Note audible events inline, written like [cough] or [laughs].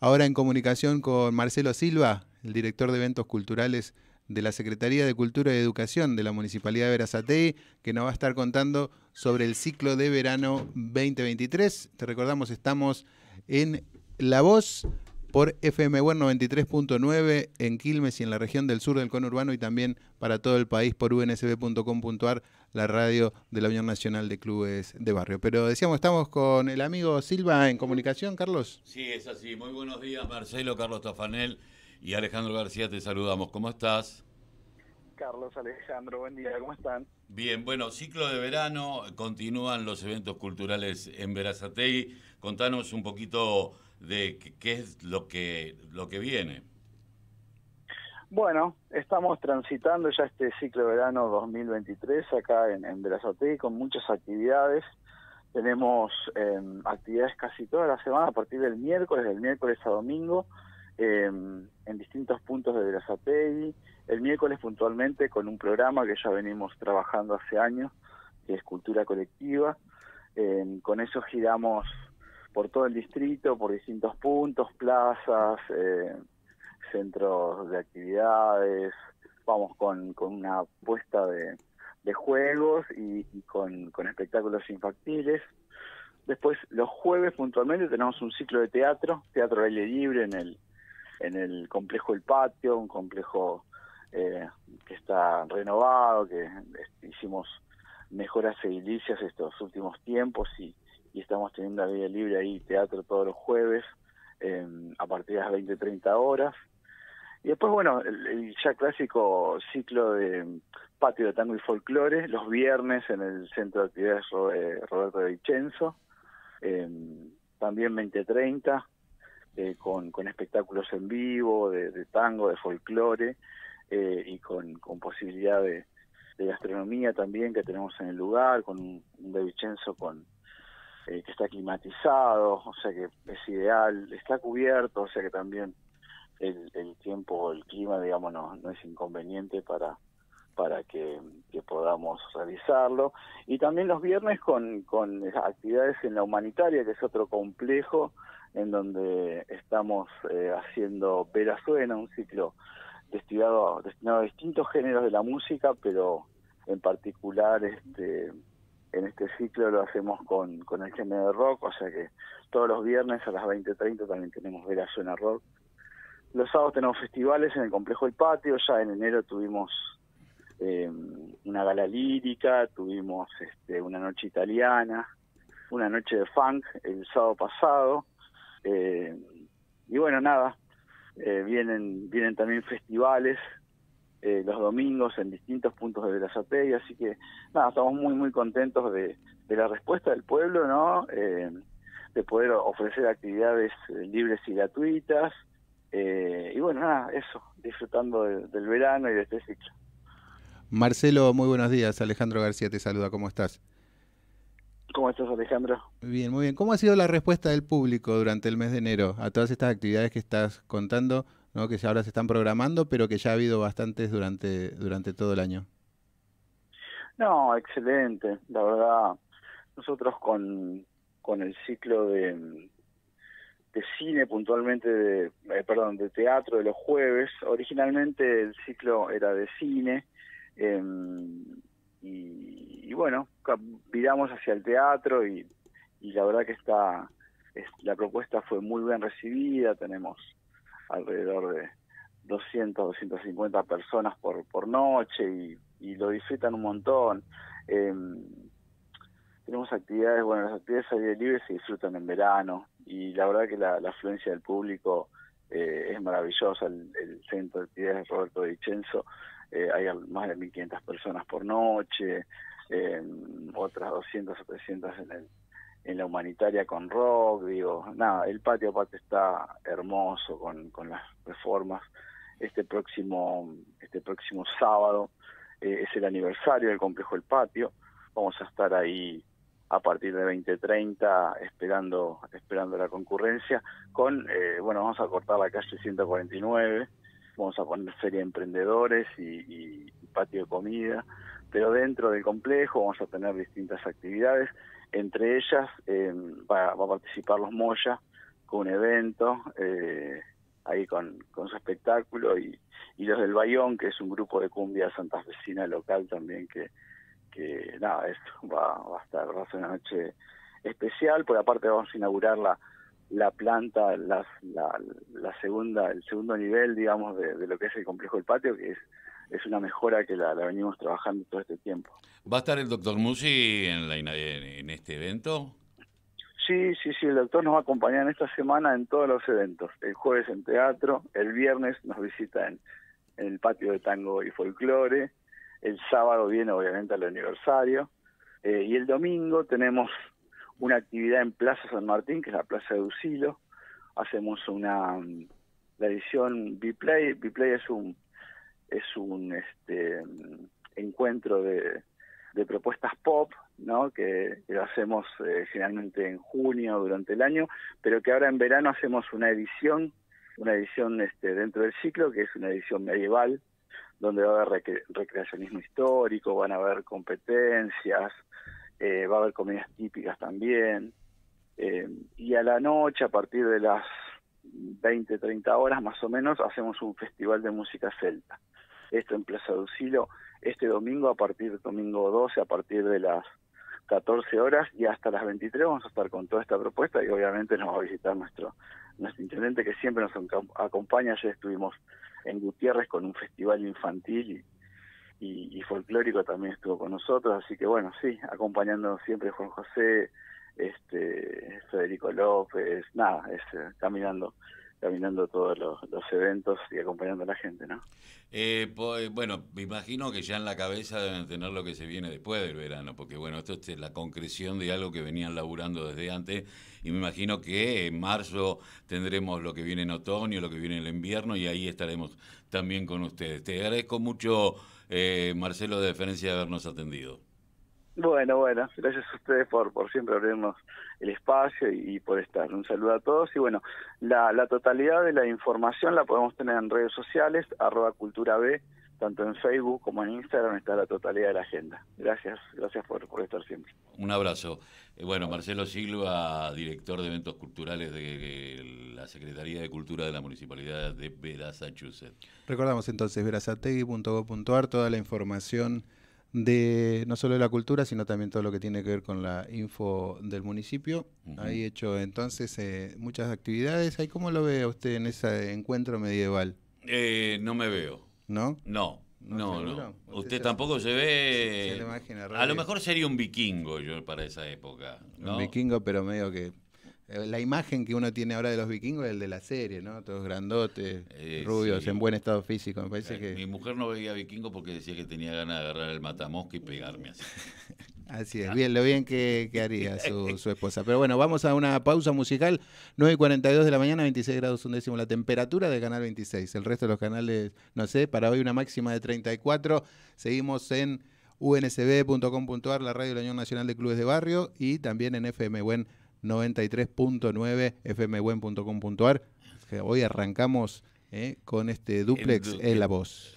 ahora en comunicación con Marcelo Silva, el director de eventos culturales de la Secretaría de Cultura y Educación de la Municipalidad de Verazatei, que nos va a estar contando sobre el ciclo de verano 2023. Te recordamos, estamos en La Voz por FM 93.9 en Quilmes y en la región del sur del conurbano y también para todo el país por unsb.com.ar, la radio de la Unión Nacional de Clubes de Barrio. Pero decíamos, estamos con el amigo Silva en comunicación, Carlos. Sí, es así. Muy buenos días, Marcelo, Carlos Tafanel y Alejandro García, te saludamos. ¿Cómo estás? Carlos, Alejandro, buen día, ¿cómo están? Bien, bueno, ciclo de verano, continúan los eventos culturales en Verazatei. Contanos un poquito de qué es lo que, lo que viene. Bueno, estamos transitando ya este ciclo de verano 2023 acá en, en con muchas actividades. Tenemos em, actividades casi toda la semana a partir del miércoles, del miércoles a domingo, em, en distintos puntos de Verazatei el miércoles puntualmente con un programa que ya venimos trabajando hace años, que es Cultura Colectiva. con eso giramos por todo el distrito, por distintos puntos, plazas, eh, centros de actividades, vamos con, con una puesta de, juegos y, con, con, espectáculos infantiles. Después, los jueves puntualmente tenemos un ciclo de teatro, teatro aire libre en el, en el complejo El Patio, un complejo eh, que está renovado, que hicimos mejoras edilicias estos últimos tiempos y, estamos teniendo a vida libre ahí teatro todos los jueves em, a partir de las 20, 30 horas. Y después, bueno, el, ya clásico ciclo de patio de tango y folclore, los viernes en el Centro de Actividades eh, Roberto de Vicenzo, em, también 2030, eh, con, con espectáculos en vivo, de, de tango, de folclore, eh, y con, posibilidad de, gastronomía también que tenemos en el lugar, con un, De Vicenzo con, eh, que está climatizado, o sea que es ideal, está cubierto, o sea que también el, el tiempo, el clima, digamos, no, no es inconveniente para para que, podamos realizarlo. Y también los viernes con, con actividades en la humanitaria, que es otro complejo en donde estamos eh, haciendo Vera Suena, un ciclo destinado, a distintos géneros de la música, pero en particular este en este ciclo lo hacemos con, con el género de rock, o sea que todos los viernes a las 20.30 también tenemos Vera Suena Rock. Los sábados tenemos festivales en el Complejo El Patio, ya en enero tuvimos eh, una gala lírica, tuvimos este, una noche italiana, una noche de funk el sábado pasado, eh, y bueno, nada, eh, vienen vienen también festivales eh, los domingos en distintos puntos de Verazatei, así que nada, estamos muy muy contentos de, de la respuesta del pueblo, ¿no? Eh, de poder ofrecer actividades libres y gratuitas, y bueno, nada, eso, disfrutando del verano y de este ciclo. Marcelo, muy buenos días, Alejandro García te saluda, ¿cómo estás? ¿Cómo estás, Alejandro? Bien, muy bien. ¿Cómo ha sido la respuesta del público durante el mes de enero a todas estas actividades que estás contando, ¿no? que ahora se están programando, pero que ya ha habido bastantes durante, durante todo el año? No, excelente. La verdad, nosotros con, con el ciclo de, de cine puntualmente, de, eh, perdón, de teatro de los jueves, originalmente el ciclo era de cine. Eh, y, bueno, viramos hacia el teatro y, la verdad que está la propuesta fue muy bien recibida, tenemos alrededor de 200, 250 personas por, por noche y, y lo disfrutan un montón. Em, tenemos actividades, bueno, las actividades al aire libre se disfrutan en verano y la verdad que la, afluencia del público eh, es maravillosa. El, el, centro de actividades Roberto Vicenzo eh, hay más de 1.500 personas por noche, eh, otras 200 o 300 en, el, en la humanitaria con rock, digo, nada, el patio aparte está hermoso con, con las reformas. Este próximo, este próximo sábado eh, es el aniversario del complejo El Patio, vamos a estar ahí a partir de 2030 esperando esperando la concurrencia con bueno vamos a cortar la calle 149 vamos a poner feria de emprendedores y, patio de comida, pero dentro del complejo vamos a tener distintas actividades, entre ellas eh, va, a participar los Moya, con un evento, eh, ahí con, con su espectáculo, y, y los del Bayón, que es un grupo de cumbia santafesina local también, que, que nada, es, va, va a estar, va a ser una noche especial, porque aparte vamos a inaugurar la, la planta, la, la, segunda, el segundo nivel, digamos, de, de, lo que es el complejo del patio, que es, es una mejora que la, la venimos trabajando todo este tiempo. ¿Va a estar el doctor Musi en, la, en este evento? Sí, sí, sí, el doctor nos va a acompañar en esta semana en todos los eventos. El jueves en teatro, el viernes nos visita en, en el patio de tango y folclore, el sábado viene obviamente al aniversario, eh, y el domingo tenemos una actividad en Plaza San Martín, que es la Plaza de Usilo. Hacemos una la edición Biplay. Biplay es un es un este encuentro de, de propuestas pop, ¿no? Que, lo hacemos eh, generalmente en junio durante el año, pero que ahora en verano hacemos una edición, una edición este dentro del ciclo que es una edición medieval donde va a haber recreacionismo histórico, van a haber competencias, eh, va a haber comidas típicas también, eh, y a la noche, a partir de las 20, 30 horas más o menos, hacemos un festival de música celta. Esto en Plaza de este domingo, a partir del domingo 12, a partir de las 14 horas y hasta las 23 vamos a estar con toda esta propuesta y obviamente nos va a visitar nuestro nuestro intendente que siempre nos acompaña. Ayer estuvimos en Gutiérrez con un festival infantil y, y, y, folclórico también estuvo con nosotros, así que bueno, sí, acompañándonos siempre Juan José, este Federico López, nada, es eh, caminando caminando todos los, eventos y acompañando a la gente, ¿no? Eh, pues, bueno, me imagino que ya en la cabeza deben tener lo que se viene después del verano, porque bueno, esto es la concreción de algo que venían laburando desde antes, y me imagino que en marzo tendremos lo que viene en otoño, lo que viene en invierno, y ahí estaremos también con ustedes. Te agradezco mucho eh, Marcelo, de deferencia de habernos atendido. Bueno, bueno, gracias a ustedes por, por siempre abrirnos el espacio y, por estar. Un saludo a todos y bueno, la, la totalidad de la información la podemos tener en redes sociales, arroba cultura B, tanto en Facebook como en Instagram está la totalidad de la agenda. Gracias, gracias por, por estar siempre. Un abrazo. Eh, bueno, Marcelo Silva, director de eventos culturales de la Secretaría de Cultura de la Municipalidad de Massachusetts. Recordamos entonces verazategui.gov.ar toda la información de no solo de la cultura, sino también todo lo que tiene que ver con la info del municipio. Uh -huh. Hay hecho entonces eh, muchas actividades. ¿Ahí cómo lo ve usted en ese encuentro medieval? Eh, no me veo. ¿No? No. No, no. no. Usted, usted tampoco se ve. Se, se imagina, a lo mejor sería un vikingo yo para esa época. ¿no? Un vikingo, pero medio que la imagen que uno tiene ahora de los vikingos es el de la serie, ¿no? Todos grandotes, eh, rubios, sí. en buen estado físico. Me parece eh, que. Mi mujer no veía vikingos porque decía que tenía ganas de agarrar el matamosca y pegarme así. [laughs] así es, bien, lo bien que, que haría su, [laughs] su, esposa. Pero bueno, vamos a una pausa musical. 9 y 42 de la mañana, 26 grados un décimo la temperatura de Canal 26. El resto de los canales, no sé, para hoy una máxima de 34. Seguimos en unsb.com.ar, la radio de la Unión Nacional de Clubes de Barrio, y también en FM Buen 93.9 fmbuen.com.ar. Hoy arrancamos eh, con este duplex en, en la voz.